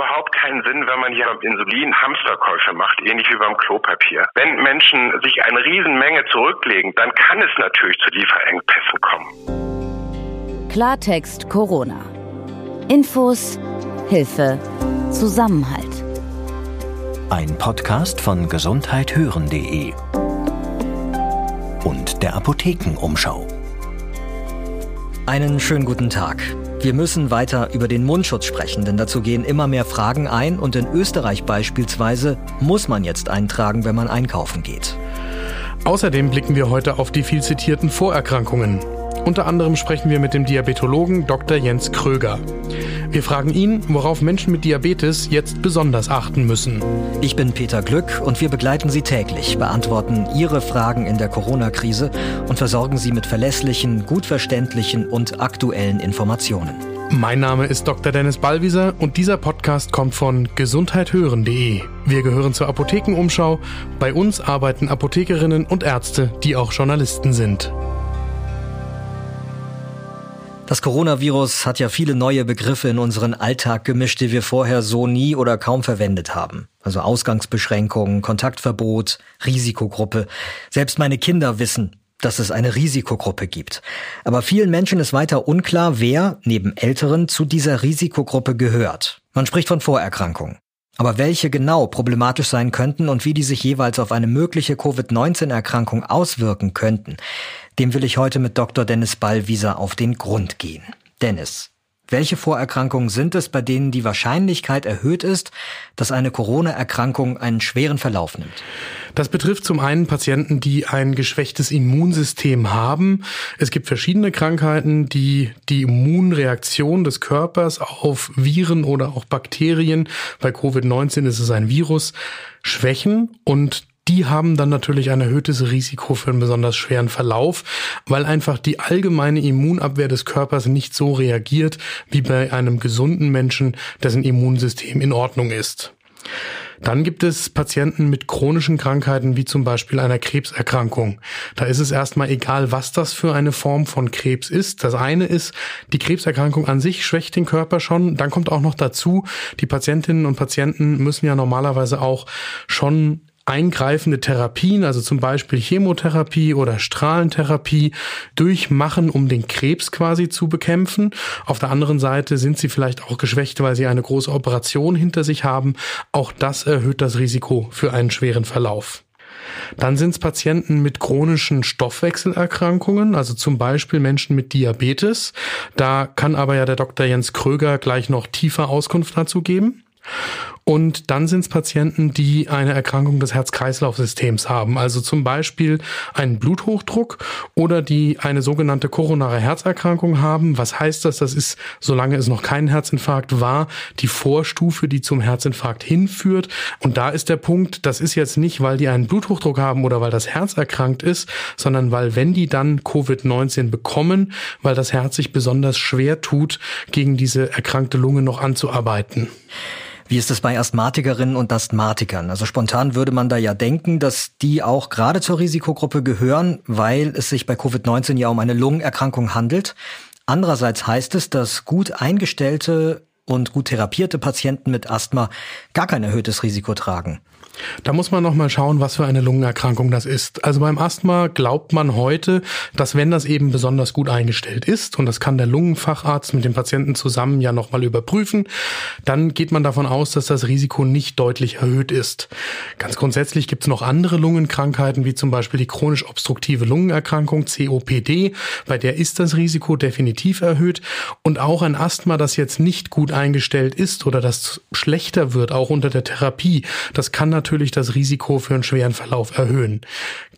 überhaupt keinen Sinn, wenn man hier beim Insulin Hamsterkäufe macht, ähnlich wie beim Klopapier. Wenn Menschen sich eine Riesenmenge zurücklegen, dann kann es natürlich zu Lieferengpässen kommen. Klartext Corona. Infos, Hilfe, Zusammenhalt. Ein Podcast von gesundheithören.de und der Apothekenumschau. Einen schönen guten Tag. Wir müssen weiter über den Mundschutz sprechen, denn dazu gehen immer mehr Fragen ein und in Österreich beispielsweise muss man jetzt eintragen, wenn man einkaufen geht. Außerdem blicken wir heute auf die viel zitierten Vorerkrankungen. Unter anderem sprechen wir mit dem Diabetologen Dr. Jens Kröger. Wir fragen ihn, worauf Menschen mit Diabetes jetzt besonders achten müssen. Ich bin Peter Glück und wir begleiten Sie täglich, beantworten Ihre Fragen in der Corona-Krise und versorgen Sie mit verlässlichen, gut verständlichen und aktuellen Informationen. Mein Name ist Dr. Dennis Ballwieser und dieser Podcast kommt von gesundheithören.de. Wir gehören zur Apothekenumschau. Bei uns arbeiten Apothekerinnen und Ärzte, die auch Journalisten sind. Das Coronavirus hat ja viele neue Begriffe in unseren Alltag gemischt, die wir vorher so nie oder kaum verwendet haben. Also Ausgangsbeschränkungen, Kontaktverbot, Risikogruppe. Selbst meine Kinder wissen, dass es eine Risikogruppe gibt. Aber vielen Menschen ist weiter unklar, wer neben Älteren zu dieser Risikogruppe gehört. Man spricht von Vorerkrankungen. Aber welche genau problematisch sein könnten und wie die sich jeweils auf eine mögliche Covid-19-Erkrankung auswirken könnten, dem will ich heute mit Dr. Dennis Ballwieser auf den Grund gehen. Dennis, welche Vorerkrankungen sind es, bei denen die Wahrscheinlichkeit erhöht ist, dass eine Corona-Erkrankung einen schweren Verlauf nimmt? Das betrifft zum einen Patienten, die ein geschwächtes Immunsystem haben. Es gibt verschiedene Krankheiten, die die Immunreaktion des Körpers auf Viren oder auch Bakterien, bei Covid-19 ist es ein Virus, schwächen und die haben dann natürlich ein erhöhtes Risiko für einen besonders schweren Verlauf, weil einfach die allgemeine Immunabwehr des Körpers nicht so reagiert wie bei einem gesunden Menschen, dessen Immunsystem in Ordnung ist. Dann gibt es Patienten mit chronischen Krankheiten wie zum Beispiel einer Krebserkrankung. Da ist es erstmal egal, was das für eine Form von Krebs ist. Das eine ist, die Krebserkrankung an sich schwächt den Körper schon. Dann kommt auch noch dazu, die Patientinnen und Patienten müssen ja normalerweise auch schon eingreifende Therapien, also zum Beispiel Chemotherapie oder Strahlentherapie, durchmachen, um den Krebs quasi zu bekämpfen. Auf der anderen Seite sind sie vielleicht auch geschwächt, weil sie eine große Operation hinter sich haben. Auch das erhöht das Risiko für einen schweren Verlauf. Dann sind es Patienten mit chronischen Stoffwechselerkrankungen, also zum Beispiel Menschen mit Diabetes. Da kann aber ja der Dr. Jens Kröger gleich noch tiefer Auskunft dazu geben. Und dann sind es Patienten, die eine Erkrankung des Herz-Kreislauf-Systems haben, also zum Beispiel einen Bluthochdruck oder die eine sogenannte koronare Herzerkrankung haben. Was heißt das? Das ist, solange es noch kein Herzinfarkt war, die Vorstufe, die zum Herzinfarkt hinführt. Und da ist der Punkt, das ist jetzt nicht, weil die einen Bluthochdruck haben oder weil das Herz erkrankt ist, sondern weil, wenn die dann Covid-19 bekommen, weil das Herz sich besonders schwer tut, gegen diese erkrankte Lunge noch anzuarbeiten. Wie ist es bei Asthmatikerinnen und Asthmatikern? Also spontan würde man da ja denken, dass die auch gerade zur Risikogruppe gehören, weil es sich bei Covid-19 ja um eine Lungenerkrankung handelt. Andererseits heißt es, dass gut eingestellte und gut therapierte Patienten mit Asthma gar kein erhöhtes Risiko tragen. Da muss man noch mal schauen, was für eine Lungenerkrankung das ist. Also beim Asthma glaubt man heute, dass wenn das eben besonders gut eingestellt ist und das kann der Lungenfacharzt mit dem Patienten zusammen ja noch mal überprüfen, dann geht man davon aus, dass das Risiko nicht deutlich erhöht ist. Ganz grundsätzlich gibt es noch andere Lungenkrankheiten, wie zum Beispiel die chronisch obstruktive Lungenerkrankung COPD, bei der ist das Risiko definitiv erhöht und auch ein Asthma, das jetzt nicht gut eingestellt ist oder das schlechter wird, auch unter der Therapie, das kann natürlich das Risiko für einen schweren Verlauf erhöhen.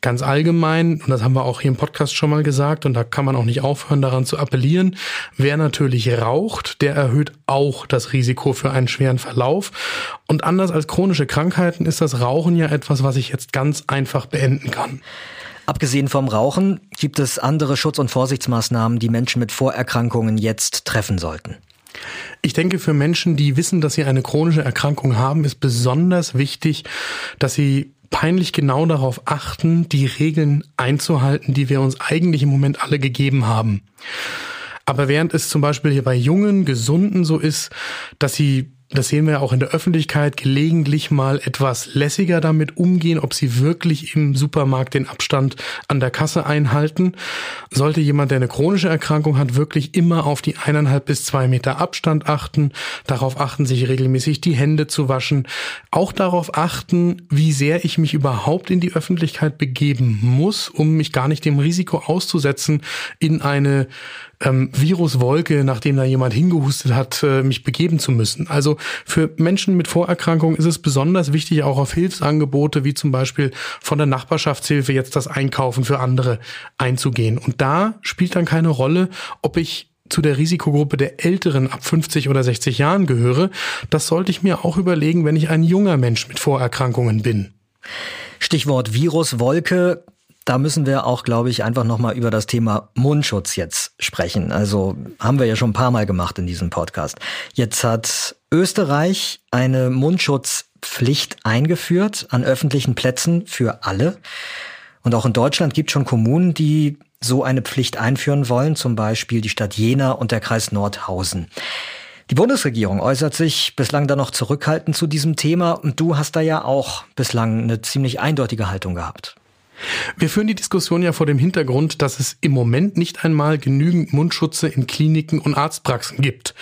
Ganz allgemein, und das haben wir auch hier im Podcast schon mal gesagt, und da kann man auch nicht aufhören, daran zu appellieren, wer natürlich raucht, der erhöht auch das Risiko für einen schweren Verlauf. Und anders als chronische Krankheiten ist das Rauchen ja etwas, was ich jetzt ganz einfach beenden kann. Abgesehen vom Rauchen gibt es andere Schutz- und Vorsichtsmaßnahmen, die Menschen mit Vorerkrankungen jetzt treffen sollten. Ich denke, für Menschen, die wissen, dass sie eine chronische Erkrankung haben, ist besonders wichtig, dass sie peinlich genau darauf achten, die Regeln einzuhalten, die wir uns eigentlich im Moment alle gegeben haben. Aber während es zum Beispiel hier bei jungen, gesunden so ist, dass sie das sehen wir ja auch in der Öffentlichkeit, gelegentlich mal etwas lässiger damit umgehen, ob sie wirklich im Supermarkt den Abstand an der Kasse einhalten. Sollte jemand, der eine chronische Erkrankung hat, wirklich immer auf die eineinhalb bis zwei Meter Abstand achten, darauf achten, sich regelmäßig die Hände zu waschen, auch darauf achten, wie sehr ich mich überhaupt in die Öffentlichkeit begeben muss, um mich gar nicht dem Risiko auszusetzen, in eine ähm, Viruswolke, nachdem da jemand hingehustet hat, äh, mich begeben zu müssen. Also für Menschen mit Vorerkrankungen ist es besonders wichtig, auch auf Hilfsangebote wie zum Beispiel von der Nachbarschaftshilfe jetzt das Einkaufen für andere einzugehen. Und da spielt dann keine Rolle, ob ich zu der Risikogruppe der Älteren ab 50 oder 60 Jahren gehöre. Das sollte ich mir auch überlegen, wenn ich ein junger Mensch mit Vorerkrankungen bin. Stichwort Viruswolke. Da müssen wir auch, glaube ich, einfach nochmal über das Thema Mundschutz jetzt sprechen. Also haben wir ja schon ein paar Mal gemacht in diesem Podcast. Jetzt hat Österreich eine Mundschutzpflicht eingeführt an öffentlichen Plätzen für alle. Und auch in Deutschland gibt es schon Kommunen, die so eine Pflicht einführen wollen, zum Beispiel die Stadt Jena und der Kreis Nordhausen. Die Bundesregierung äußert sich bislang da noch zurückhaltend zu diesem Thema und du hast da ja auch bislang eine ziemlich eindeutige Haltung gehabt. Wir führen die Diskussion ja vor dem Hintergrund, dass es im Moment nicht einmal genügend Mundschutze in Kliniken und Arztpraxen gibt.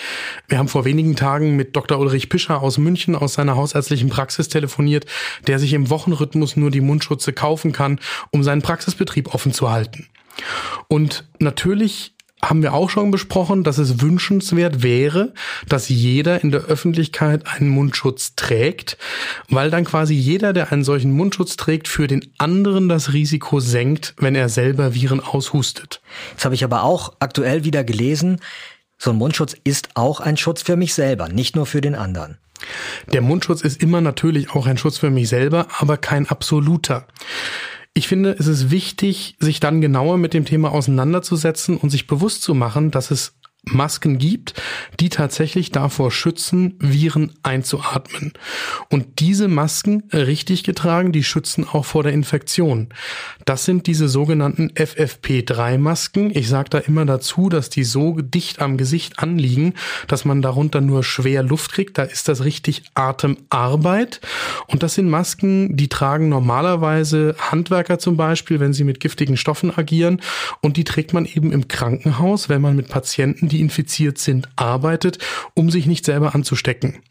Wir haben vor wenigen Tagen mit Dr. Ulrich Pischer aus München aus seiner hausärztlichen Praxis telefoniert, der sich im Wochenrhythmus nur die Mundschutze kaufen kann, um seinen Praxisbetrieb offen zu halten. Und natürlich haben wir auch schon besprochen, dass es wünschenswert wäre, dass jeder in der Öffentlichkeit einen Mundschutz trägt, weil dann quasi jeder, der einen solchen Mundschutz trägt, für den anderen das Risiko senkt, wenn er selber Viren aushustet. Jetzt habe ich aber auch aktuell wieder gelesen, so ein Mundschutz ist auch ein Schutz für mich selber, nicht nur für den anderen. Der Mundschutz ist immer natürlich auch ein Schutz für mich selber, aber kein absoluter. Ich finde, es ist wichtig, sich dann genauer mit dem Thema auseinanderzusetzen und sich bewusst zu machen, dass es Masken gibt, die tatsächlich davor schützen, Viren einzuatmen. Und diese Masken, richtig getragen, die schützen auch vor der Infektion. Das sind diese sogenannten FFP3-Masken. Ich sage da immer dazu, dass die so dicht am Gesicht anliegen, dass man darunter nur schwer Luft kriegt. Da ist das richtig Atemarbeit. Und das sind Masken, die tragen normalerweise Handwerker zum Beispiel, wenn sie mit giftigen Stoffen agieren. Und die trägt man eben im Krankenhaus, wenn man mit Patienten die infiziert sind, arbeitet, um sich nicht selber anzustecken.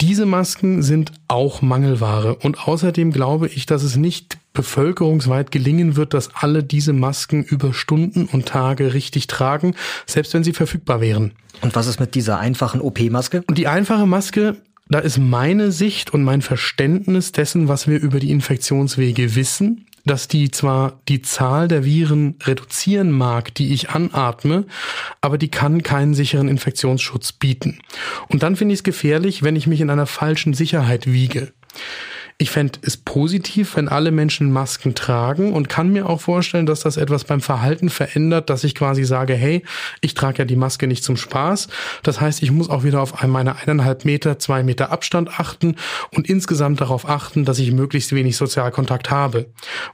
Diese Masken sind auch Mangelware und außerdem glaube ich, dass es nicht bevölkerungsweit gelingen wird, dass alle diese Masken über Stunden und Tage richtig tragen, selbst wenn sie verfügbar wären. Und was ist mit dieser einfachen OP-Maske? Und die einfache Maske, da ist meine Sicht und mein Verständnis dessen, was wir über die Infektionswege wissen, dass die zwar die Zahl der Viren reduzieren mag, die ich anatme, aber die kann keinen sicheren Infektionsschutz bieten. Und dann finde ich es gefährlich, wenn ich mich in einer falschen Sicherheit wiege. Ich fände es positiv, wenn alle Menschen Masken tragen und kann mir auch vorstellen, dass das etwas beim Verhalten verändert, dass ich quasi sage, hey, ich trage ja die Maske nicht zum Spaß. Das heißt, ich muss auch wieder auf meine eineinhalb Meter, zwei Meter Abstand achten und insgesamt darauf achten, dass ich möglichst wenig Sozialkontakt habe.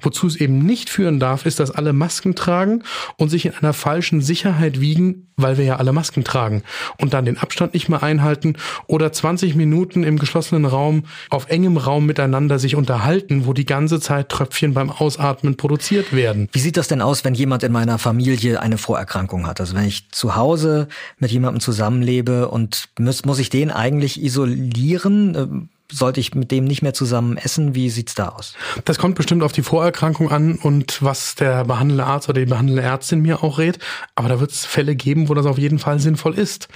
Wozu es eben nicht führen darf, ist, dass alle Masken tragen und sich in einer falschen Sicherheit wiegen, weil wir ja alle Masken tragen und dann den Abstand nicht mehr einhalten oder 20 Minuten im geschlossenen Raum auf engem Raum miteinander miteinander sich unterhalten, wo die ganze Zeit Tröpfchen beim Ausatmen produziert werden. Wie sieht das denn aus, wenn jemand in meiner Familie eine Vorerkrankung hat? Also wenn ich zu Hause mit jemandem zusammenlebe und muss, muss ich den eigentlich isolieren? Sollte ich mit dem nicht mehr zusammen essen? Wie sieht's da aus? Das kommt bestimmt auf die Vorerkrankung an und was der behandelnde Arzt oder die behandelnde Ärztin mir auch rät. Aber da wird es Fälle geben, wo das auf jeden Fall sinnvoll ist.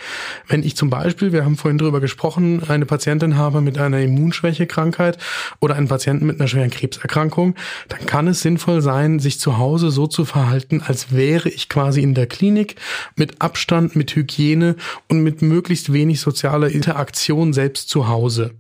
Wenn ich zum Beispiel, wir haben vorhin drüber gesprochen, eine Patientin habe mit einer Immunschwächekrankheit oder einen Patienten mit einer schweren Krebserkrankung, dann kann es sinnvoll sein, sich zu Hause so zu verhalten, als wäre ich quasi in der Klinik mit Abstand, mit Hygiene und mit möglichst wenig sozialer Interaktion selbst zu Hause.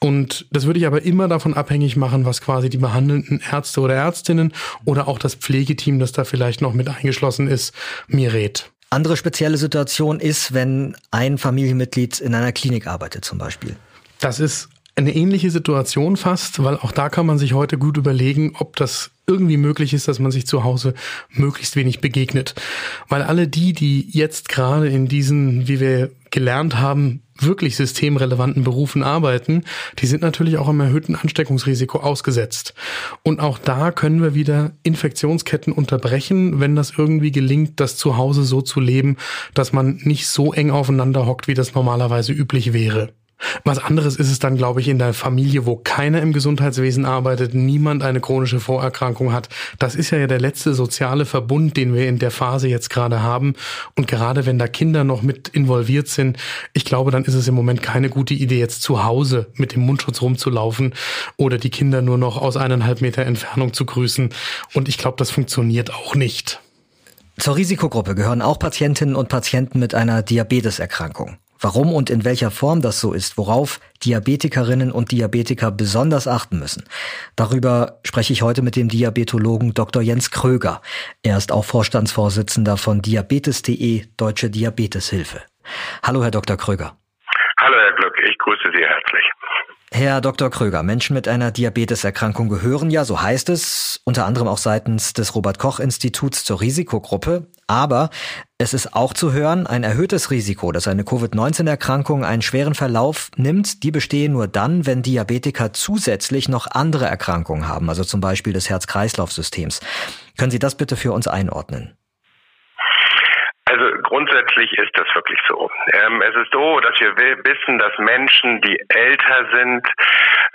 Und das würde ich aber immer davon abhängig machen, was quasi die behandelnden Ärzte oder Ärztinnen oder auch das Pflegeteam, das da vielleicht noch mit eingeschlossen ist, mir rät. Andere spezielle Situation ist, wenn ein Familienmitglied in einer Klinik arbeitet zum Beispiel. Das ist eine ähnliche Situation fast, weil auch da kann man sich heute gut überlegen, ob das irgendwie möglich ist, dass man sich zu Hause möglichst wenig begegnet. Weil alle die, die jetzt gerade in diesen, wie wir gelernt haben, wirklich systemrelevanten Berufen arbeiten, die sind natürlich auch einem erhöhten Ansteckungsrisiko ausgesetzt. Und auch da können wir wieder Infektionsketten unterbrechen, wenn das irgendwie gelingt, das zu Hause so zu leben, dass man nicht so eng aufeinander hockt, wie das normalerweise üblich wäre. Was anderes ist es dann, glaube ich, in der Familie, wo keiner im Gesundheitswesen arbeitet, niemand eine chronische Vorerkrankung hat. Das ist ja der letzte soziale Verbund, den wir in der Phase jetzt gerade haben. Und gerade wenn da Kinder noch mit involviert sind, ich glaube, dann ist es im Moment keine gute Idee, jetzt zu Hause mit dem Mundschutz rumzulaufen oder die Kinder nur noch aus eineinhalb Meter Entfernung zu grüßen. Und ich glaube, das funktioniert auch nicht. Zur Risikogruppe gehören auch Patientinnen und Patienten mit einer Diabeteserkrankung. Warum und in welcher Form das so ist, worauf Diabetikerinnen und Diabetiker besonders achten müssen. Darüber spreche ich heute mit dem Diabetologen Dr. Jens Kröger. Er ist auch Vorstandsvorsitzender von Diabetes.de Deutsche Diabeteshilfe. Hallo, Herr Dr. Kröger. Hallo, Herr Glück. Ich grüße Sie herzlich. Herr Dr. Kröger, Menschen mit einer Diabeteserkrankung gehören ja, so heißt es, unter anderem auch seitens des Robert Koch Instituts zur Risikogruppe. Aber es ist auch zu hören, ein erhöhtes Risiko, dass eine Covid-19-Erkrankung einen schweren Verlauf nimmt, die bestehen nur dann, wenn Diabetiker zusätzlich noch andere Erkrankungen haben, also zum Beispiel des Herz-Kreislauf-Systems. Können Sie das bitte für uns einordnen? Also grundsätzlich ist das wirklich so. Ähm, es ist so, dass wir wissen, dass Menschen, die älter sind,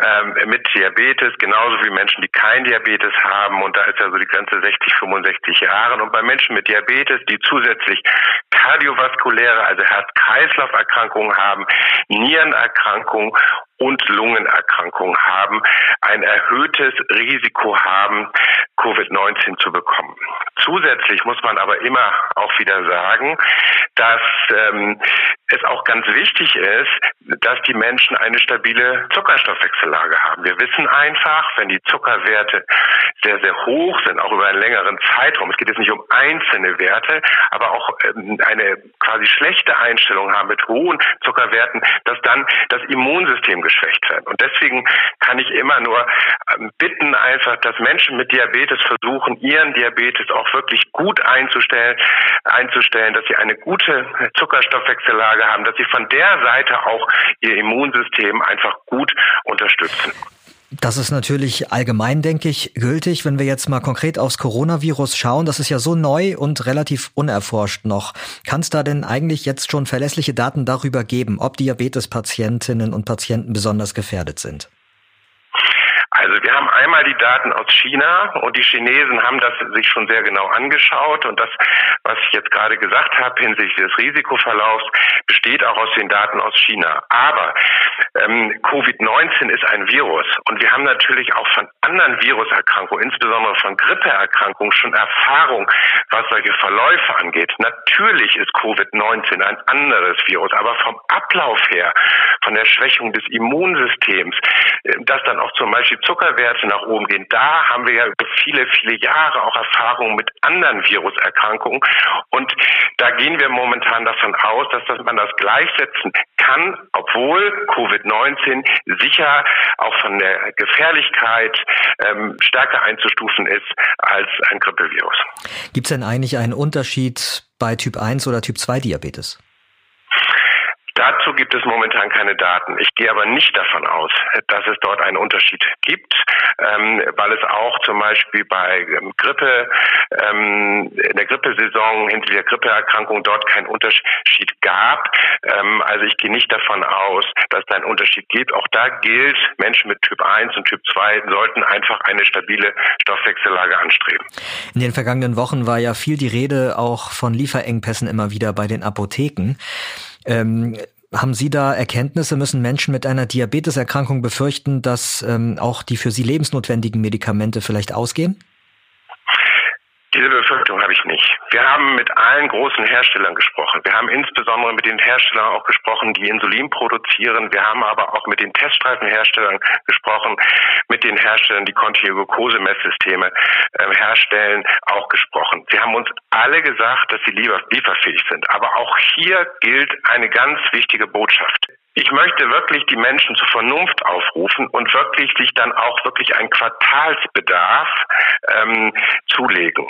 ähm, mit Diabetes, genauso wie Menschen, die kein Diabetes haben, und da ist ja so die Grenze 60, 65 Jahre, und bei Menschen mit Diabetes, die zusätzlich kardiovaskuläre, also Herz-Kreislauf-Erkrankungen haben, Nierenerkrankungen und Lungenerkrankungen haben, ein erhöhtes Risiko haben, Covid-19 zu bekommen. Zusätzlich muss man aber immer auch wieder sagen, dass ähm, es auch ganz wichtig ist, dass die Menschen eine stabile Zuckerstoffwechsellage haben. Wir wissen einfach, wenn die Zuckerwerte sehr, sehr hoch sind, auch über einen längeren Zeitraum, es geht jetzt nicht um einzelne Werte, aber auch ähm, eine quasi schlechte Einstellung haben mit hohen Zuckerwerten, dass dann das Immunsystem geschwächt wird. Und deswegen kann ich immer nur ähm, bitten, einfach, dass Menschen mit Diabetes versuchen, ihren Diabetes auch wirklich gut einzustellen, einzustellen, dass sie eine gute Zuckerstoffwechsellage haben, dass sie von der Seite auch ihr Immunsystem einfach gut unterstützen. Das ist natürlich allgemein, denke ich, gültig. Wenn wir jetzt mal konkret aufs Coronavirus schauen, das ist ja so neu und relativ unerforscht noch. Kann es da denn eigentlich jetzt schon verlässliche Daten darüber geben, ob Diabetespatientinnen und Patienten besonders gefährdet sind? Also wir einmal die Daten aus China und die Chinesen haben das sich schon sehr genau angeschaut und das, was ich jetzt gerade gesagt habe hinsichtlich des Risikoverlaufs, besteht auch aus den Daten aus China. Aber ähm, Covid-19 ist ein Virus und wir haben natürlich auch von anderen Viruserkrankungen, insbesondere von Grippeerkrankungen, schon Erfahrung, was solche Verläufe angeht. Natürlich ist Covid-19 ein anderes Virus, aber vom Ablauf her, von der Schwächung des Immunsystems, äh, das dann auch zum Beispiel Zuckerwerte nach oben gehen, da haben wir ja über viele, viele Jahre auch Erfahrungen mit anderen Viruserkrankungen. Und da gehen wir momentan davon aus, dass man das gleichsetzen kann, obwohl Covid-19 sicher auch von der Gefährlichkeit ähm, stärker einzustufen ist als ein Grippevirus. Gibt es denn eigentlich einen Unterschied bei Typ 1 oder Typ 2 Diabetes? Dazu gibt es momentan keine Daten. Ich gehe aber nicht davon aus, dass es dort einen Unterschied gibt, ähm, weil es auch zum Beispiel bei ähm, Grippe, ähm, in der Grippesaison hinter der Grippeerkrankung dort keinen Unterschied gab. Ähm, also ich gehe nicht davon aus, dass da einen Unterschied gibt. Auch da gilt, Menschen mit Typ 1 und Typ 2 sollten einfach eine stabile Stoffwechsellage anstreben. In den vergangenen Wochen war ja viel die Rede auch von Lieferengpässen immer wieder bei den Apotheken. Ähm, haben Sie da Erkenntnisse? Müssen Menschen mit einer Diabeteserkrankung befürchten, dass ähm, auch die für sie lebensnotwendigen Medikamente vielleicht ausgehen? Diese Befürchtung habe ich nicht. Wir haben mit allen großen Herstellern gesprochen. Wir haben insbesondere mit den Herstellern auch gesprochen, die Insulin produzieren. Wir haben aber auch mit den Teststreifenherstellern gesprochen, mit den Herstellern, die kontinue Glukosemesssysteme äh, herstellen, auch gesprochen. Sie haben uns alle gesagt, dass sie lieber lieferfähig sind. Aber auch hier gilt eine ganz wichtige Botschaft. Ich möchte wirklich die Menschen zur Vernunft aufrufen und wirklich sich dann auch wirklich einen Quartalsbedarf ähm, zulegen.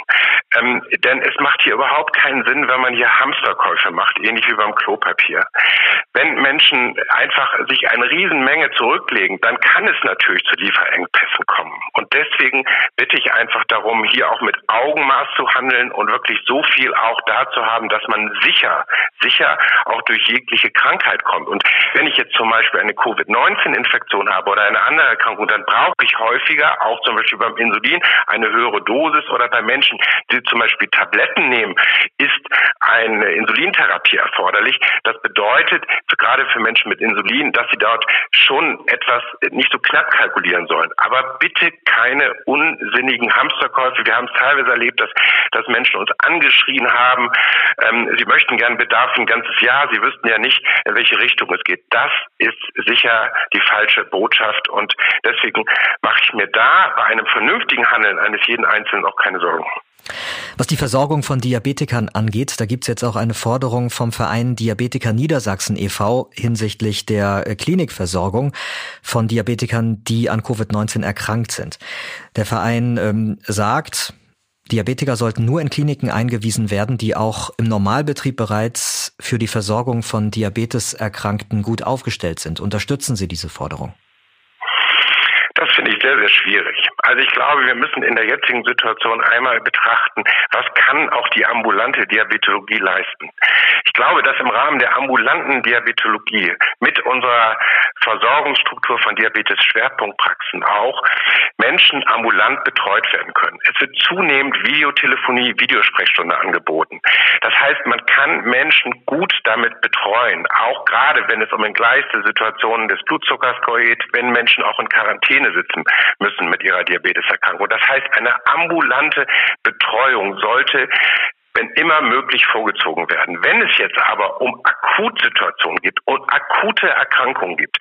Ähm, denn es macht hier überhaupt keinen Sinn, wenn man hier Hamsterkäufe macht, ähnlich wie beim Klopapier. Wenn Menschen einfach sich eine Riesenmenge zurücklegen, dann kann es natürlich zu Lieferengpässen kommen. Und deswegen bitte ich einfach darum, hier auch mit Augenmaß zu handeln und wirklich so viel auch da zu haben, dass man sicher, sicher auch durch jegliche Krankheit kommt. Und wenn ich jetzt zum Beispiel eine Covid-19-Infektion habe oder eine andere Erkrankung, dann brauche ich häufiger, auch zum Beispiel beim Insulin, eine höhere Dosis oder bei Menschen, die zum Beispiel Tabletten nehmen, ist eine Insulintherapie erforderlich. Das bedeutet, gerade für Menschen mit Insulin, dass sie dort schon etwas nicht so knapp kalkulieren sollen. Aber bitte keine unsinnigen Hamsterkäufe. Wir haben es teilweise erlebt, dass, dass Menschen uns angeschrien haben, ähm, sie möchten gern Bedarf ein ganzes Jahr, sie wüssten ja nicht, in welche Richtung es geht. Das ist sicher die falsche Botschaft und deswegen mache ich mir da bei einem vernünftigen Handeln eines jeden Einzelnen auch keine Sorgen. Was die Versorgung von Diabetikern angeht, da gibt's jetzt auch eine Forderung vom Verein Diabetiker Niedersachsen e.V. hinsichtlich der äh, Klinikversorgung von Diabetikern, die an Covid-19 erkrankt sind. Der Verein ähm, sagt, Diabetiker sollten nur in Kliniken eingewiesen werden, die auch im Normalbetrieb bereits für die Versorgung von Diabeteserkrankten gut aufgestellt sind. Unterstützen Sie diese Forderung? Ich sehr, sehr schwierig. Also ich glaube, wir müssen in der jetzigen Situation einmal betrachten, was kann auch die ambulante Diabetologie leisten. Ich glaube, dass im Rahmen der ambulanten Diabetologie mit unserer Versorgungsstruktur von Diabetes-Schwerpunktpraxen auch Menschen ambulant betreut werden können. Es wird zunehmend Videotelefonie, Videosprechstunde angeboten. Das heißt, man kann Menschen gut damit betreuen, auch gerade wenn es um entgleiste Situationen des Blutzuckers geht, wenn Menschen auch in Quarantäne sitzen müssen mit ihrer Diabeteserkrankung. Das heißt, eine ambulante Betreuung sollte wenn immer möglich vorgezogen werden. Wenn es jetzt aber um Akutsituationen gibt und akute Erkrankungen gibt,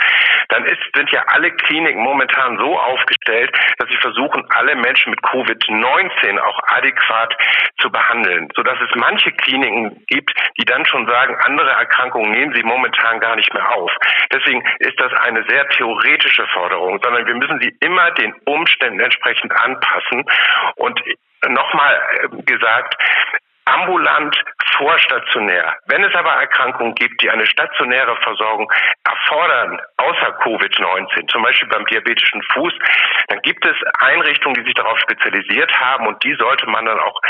dann ist, sind ja alle Kliniken momentan so aufgestellt, dass sie versuchen, alle Menschen mit Covid-19 auch adäquat zu behandeln, sodass es manche Kliniken gibt, die dann schon sagen, andere Erkrankungen nehmen sie momentan gar nicht mehr auf. Deswegen ist das eine sehr theoretische Forderung, sondern wir müssen sie immer den Umständen entsprechend anpassen und nochmal äh, gesagt, ambulant, vorstationär. Wenn es aber Erkrankungen gibt, die eine stationäre Versorgung erfordern, außer Covid-19, zum Beispiel beim diabetischen Fuß, dann gibt es Einrichtungen, die sich darauf spezialisiert haben und die sollte man dann auch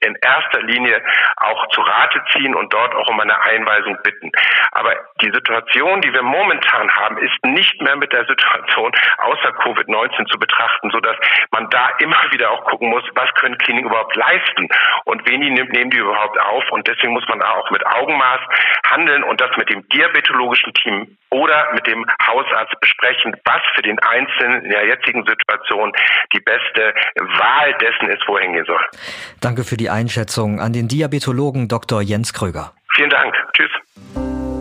in erster Linie auch zu Rate ziehen und dort auch um eine Einweisung bitten. Aber die Situation, die wir momentan haben, ist nicht mehr mit der Situation außer Covid-19 zu betrachten, sodass man da immer wieder auch gucken muss, was können Kliniken überhaupt leisten und wen die nehmen die überhaupt auf. Und deswegen muss man da auch mit Augenmaß handeln und das mit dem diabetologischen Team oder mit dem Hausarzt besprechen, was für den Einzelnen in der jetzigen Situation die beste Wahl dessen ist, wo er hingehen soll. Danke für die Einschätzung an den Diabetologen Dr. Jens Kröger. Vielen Dank. Tschüss.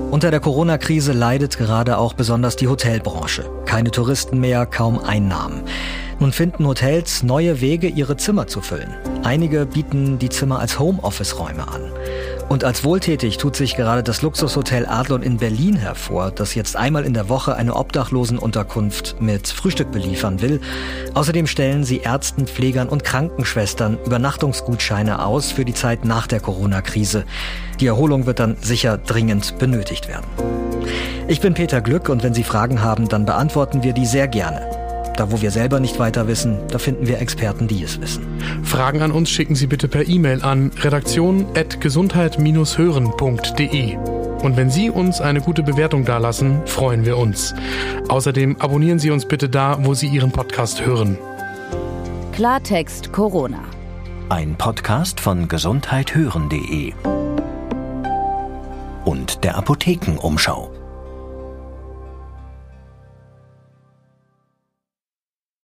Unter der Corona-Krise leidet gerade auch besonders die Hotelbranche. Keine Touristen mehr, kaum Einnahmen. Nun finden Hotels neue Wege, ihre Zimmer zu füllen. Einige bieten die Zimmer als Homeoffice-Räume an. Und als wohltätig tut sich gerade das Luxushotel Adlon in Berlin hervor, das jetzt einmal in der Woche eine Obdachlosenunterkunft mit Frühstück beliefern will. Außerdem stellen sie Ärzten, Pflegern und Krankenschwestern Übernachtungsgutscheine aus für die Zeit nach der Corona-Krise. Die Erholung wird dann sicher dringend benötigt werden. Ich bin Peter Glück und wenn Sie Fragen haben, dann beantworten wir die sehr gerne. Da, wo wir selber nicht weiter wissen, da finden wir Experten, die es wissen. Fragen an uns schicken Sie bitte per E-Mail an redaktion.gesundheit-hören.de. Und wenn Sie uns eine gute Bewertung dalassen, freuen wir uns. Außerdem abonnieren Sie uns bitte da, wo Sie Ihren Podcast hören. Klartext Corona. Ein Podcast von gesundheithören.de und der Apothekenumschau.